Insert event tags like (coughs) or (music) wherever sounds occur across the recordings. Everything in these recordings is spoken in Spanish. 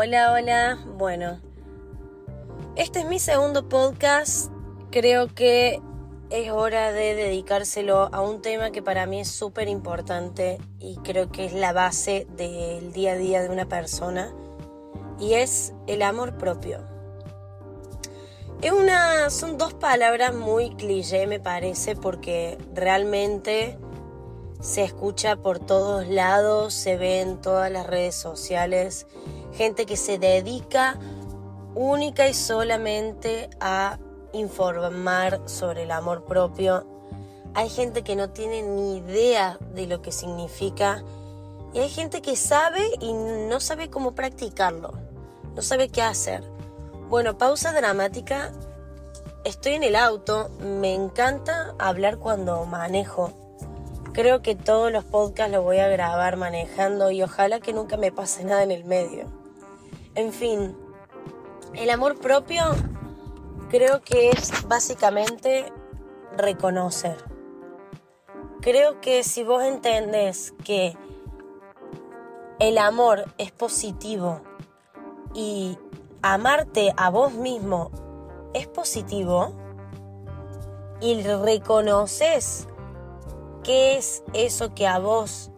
Hola, hola. Bueno, este es mi segundo podcast. Creo que es hora de dedicárselo a un tema que para mí es súper importante y creo que es la base del día a día de una persona y es el amor propio. Es una, son dos palabras muy cliché me parece porque realmente se escucha por todos lados, se ve en todas las redes sociales, gente que se dedica única y solamente a informar sobre el amor propio. Hay gente que no tiene ni idea de lo que significa y hay gente que sabe y no sabe cómo practicarlo, no sabe qué hacer. Bueno, pausa dramática. Estoy en el auto, me encanta hablar cuando manejo Creo que todos los podcasts los voy a grabar manejando y ojalá que nunca me pase nada en el medio. En fin, el amor propio creo que es básicamente reconocer. Creo que si vos entendés que el amor es positivo y amarte a vos mismo es positivo y reconoces qué es eso que a vos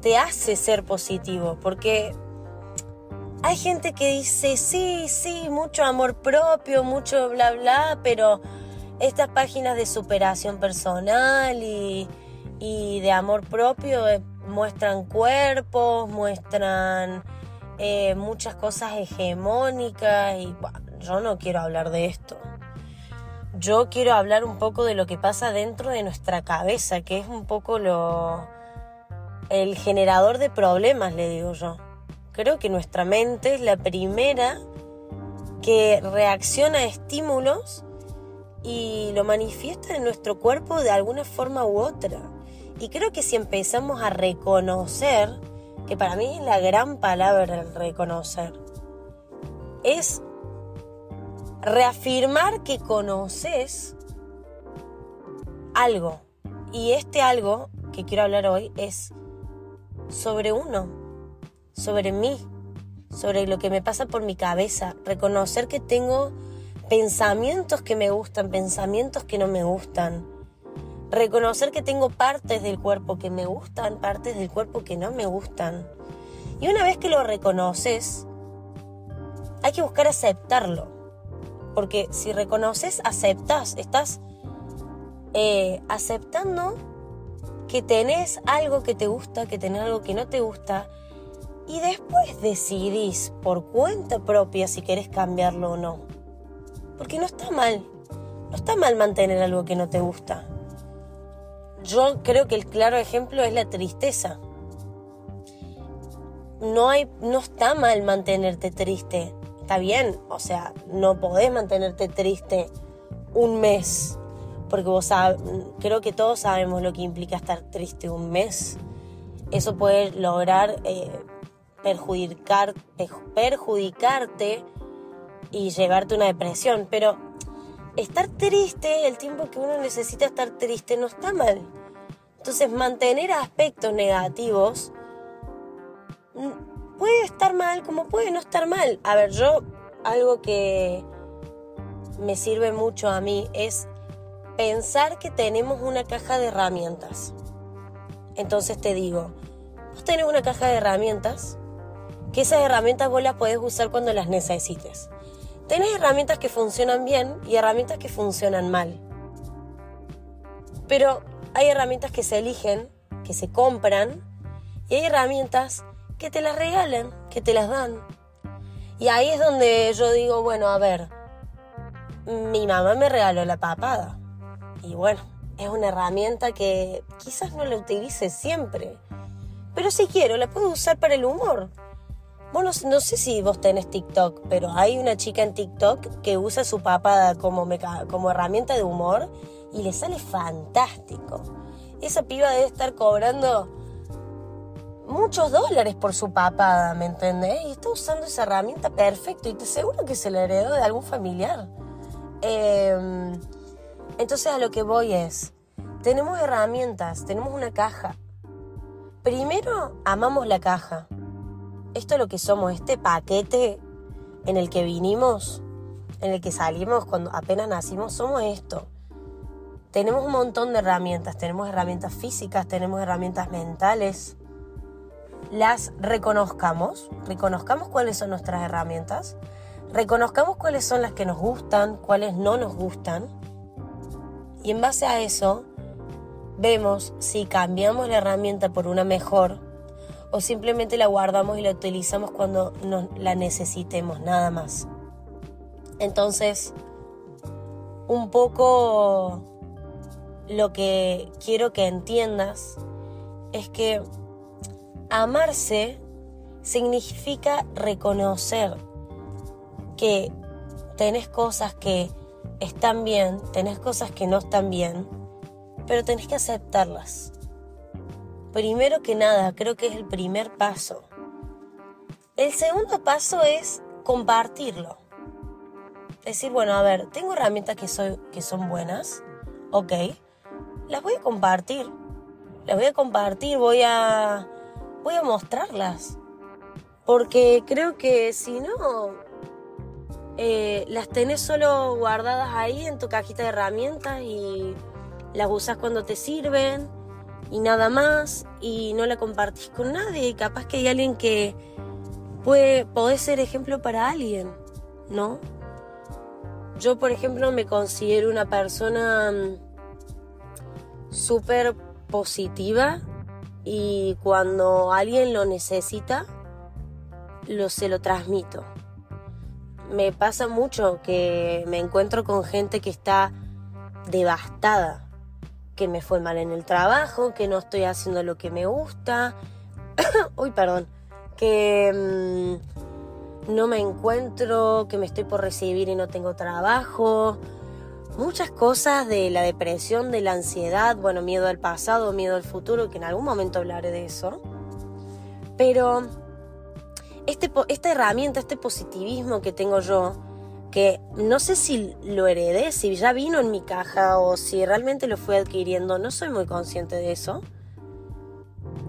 te hace ser positivo, porque hay gente que dice, sí, sí, mucho amor propio, mucho bla, bla, pero estas páginas de superación personal y, de amor propio eh, muestran cuerpos, muestran eh, muchas cosas hegemónicas y yo no quiero hablar de esto yo quiero hablar un poco de lo que pasa dentro de nuestra cabeza, que es un poco lo el generador de problemas, le digo yo. Creo que nuestra mente es la primera que reacciona a estímulos y lo manifiesta en nuestro cuerpo de alguna forma u otra. Y creo que si empezamos a reconocer, que para mí es la gran palabra el reconocer, es reafirmar que conoces algo. Y este algo que quiero hablar hoy es sobre uno, sobre mí, sobre lo que me pasa por mi cabeza. Reconocer que tengo pensamientos que me gustan, pensamientos que no me gustan. Reconocer que tengo partes del cuerpo que me gustan, partes del cuerpo que no me gustan. Y una vez que lo reconoces, hay que buscar aceptarlo porque si reconoces, aceptas, estás eh, aceptando que tenés algo que te gusta, que tenés algo que no te gusta, y después decidís por cuenta propia si querés cambiarlo o no. Porque no está mal, no está mal mantener algo que no te gusta. Yo creo que el claro ejemplo es la tristeza. No, hay, no está mal mantenerte triste está bien, o sea, no podés mantenerte triste un mes, porque vos creo que todos sabemos lo que implica estar triste un mes. Eso puede lograr eh, perjudicar, perjudicarte y llevarte una depresión, pero estar triste, el tiempo que uno necesita estar triste, no está mal. Entonces, mantener aspectos negativos puede estar mal como puede no estar mal. A ver, yo algo que me sirve mucho a mí es pensar que tenemos una caja de herramientas. Entonces te digo, vos tenés una caja de herramientas, que esas herramientas vos las podés usar cuando las necesites. Tenés herramientas que funcionan bien y herramientas que funcionan mal. Pero hay herramientas que se eligen, que se compran, y hay herramientas que te las regalan, que te las dan. Y ahí es donde yo digo, bueno, a ver, mi mamá me regaló la papada. Y bueno, es una herramienta que quizás no la utilice siempre. Pero si quiero, la puedo usar para el humor. Bueno, no sé si vos tenés TikTok, pero hay una chica en TikTok que usa su papada como, como herramienta de humor y le sale fantástico. Esa piba debe estar cobrando muchos dólares por su papada, ¿me entendés? Y está usando esa herramienta perfecto y te seguro que se la heredó de algún familiar. Em, entonces a lo que voy es, tenemos herramientas, tenemos una caja. Primero, amamos la caja. Esto es lo que somos, este paquete en el que vinimos, en el que salimos cuando apenas nacimos, somos esto. Tenemos un montón de herramientas, tenemos herramientas físicas, tenemos herramientas mentales. Las reconozcamos, reconozcamos cuáles son nuestras herramientas, reconozcamos cuáles son las que nos gustan, cuáles no nos gustan. Y en base a eso, vemos si cambiamos la herramienta por una mejor o simplemente la guardamos y la utilizamos cuando la necesitemos, nada más. Entonces, un poco lo que quiero que entiendas es que amarse significa reconocer que tenés cosas que están bien, tenés cosas que no están bien, pero tenés que aceptarlas primero que nada, creo que es el primer paso. El segundo paso es compartirlo. Decir, bueno, a ver, tengo herramientas que, soy, que son buenas, ok, las voy a compartir. Las voy a compartir, voy a, voy a mostrarlas. Porque creo que si no, eh, las tenés solo guardadas ahí en tu cajita de herramientas y las usas cuando te sirven y nada más y no la compartís con nadie y capaz que hay alguien que puede, puede ser ejemplo para alguien, ¿no? Yo, por ejemplo, me considero una persona mm, súper positiva y cuando alguien lo necesita, lo, se lo transmito. Me pasa mucho que me encuentro con gente que está devastada que me fue mal en el trabajo, que no estoy haciendo lo que me gusta. (coughs) Uy, perdón. Que mm, no me encuentro, que me estoy por recibir y no tengo trabajo. Muchas cosas de la depresión, de la ansiedad, bueno, miedo al pasado, miedo al futuro, que en algún momento hablaré de eso. Pero este, esta herramienta, este positivismo que tengo yo, que no sé si lo heredé, si ya vino en mi caja o si realmente lo fui adquiriendo, no soy muy consciente de eso.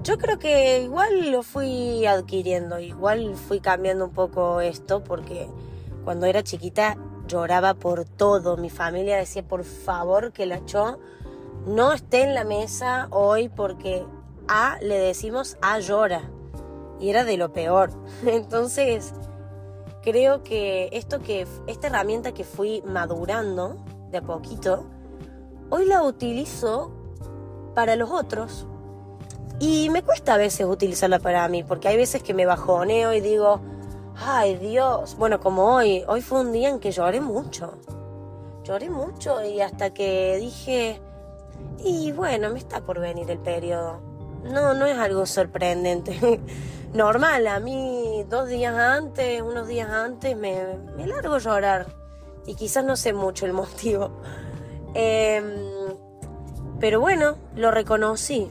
Yo creo que igual lo fui adquiriendo, igual fui cambiando un poco esto porque cuando era chiquita lloraba por todo. Mi familia decía, por favor, que la Cho no esté en la mesa hoy porque A le decimos A llora. Y era de lo peor. (laughs) Entonces, creo que esto que esta herramienta que fui madurando de a poquito, hoy la utilizo para los otros. Y me cuesta a veces utilizarla para mí, porque hay veces que me bajoneo y digo, ay Dios, bueno, como hoy, hoy fue un día en que lloré mucho. Lloré mucho y hasta que dije, y bueno, me está por venir el periodo. No, no es algo sorprendente. (laughs) normal. A mí dos días antes, unos días antes, me, me largo a llorar. Y quizás no sé mucho el (laughs) motivo. Em, pero bueno, lo reconocí.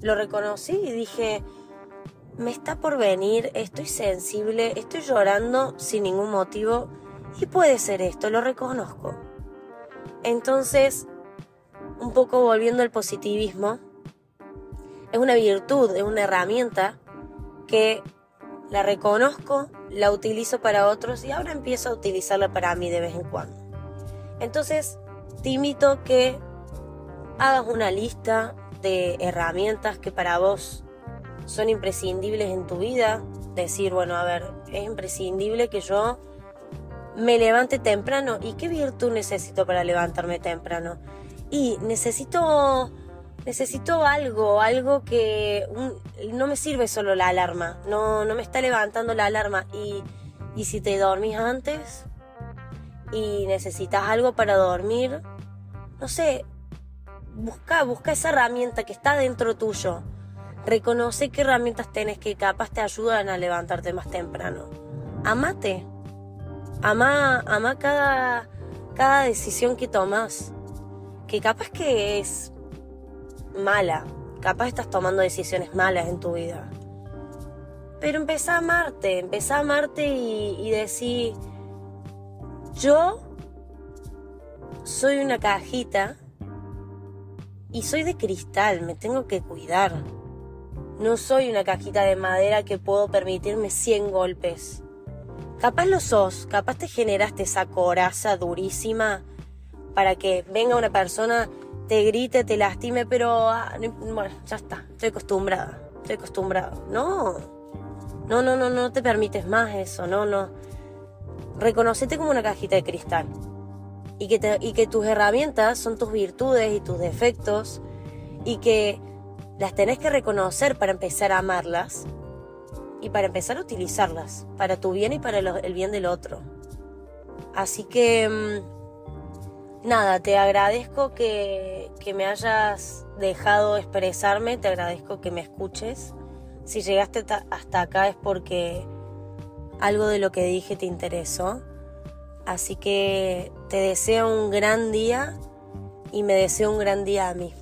Lo reconocí y dije, me está por venir, estoy sensible, estoy llorando sin ningún motivo y puede ser esto, lo reconozco. Entonces, un poco volviendo al positivismo, es una virtud, es una herramienta que la reconozco, la utilizo para otros y ahora empiezo a utilizarla para mí de vez en cuando. Entonces, te invito que hagas una lista de herramientas que para vos son imprescindibles en tu vida. Decir, bueno, a ver, es imprescindible que yo me levante temprano. ¿Y qué virtud necesito para levantarme temprano? Y necesito necesito algo, algo que no me sirve solo la alarma, no, no me está levantando la alarma y, y si te dormís antes y necesitas algo para dormir, no sé, busca, busca esa herramienta que está dentro tuyo. Reconoce qué herramientas tenés que capaz te ayudan a levantarte más temprano. Amate. Ama, ama cada, cada decisión que tomas. Que capaz que es mala. Capaz estás tomando decisiones malas en tu vida. Pero empezá a amarte, empezá a amarte y, y decir, yo soy una cajita y soy de cristal, me tengo que cuidar. No soy una cajita de madera que puedo permitirme 100 golpes. Capaz lo sos, capaz te generaste esa coraza durísima para que venga una persona, te grite, te lastime, pero ah, bueno, ya está, estoy acostumbrada, estoy acostumbrado. No, no, no, no, no te permites más eso, no, no. Reconocete como una cajita de cristal y que, y que tus herramientas son tus virtudes y tus defectos y que las tenés que reconocer para empezar a amarlas y para empezar a utilizarlas para tu bien y para el bien del otro. Así que, mm, nada, te agradezco que, que me hayas dejado expresarme, te agradezco que me escuches. Si llegaste hasta acá es porque algo de lo que dije te interesó. Así que te deseo un gran día y me deseo un gran día a mí.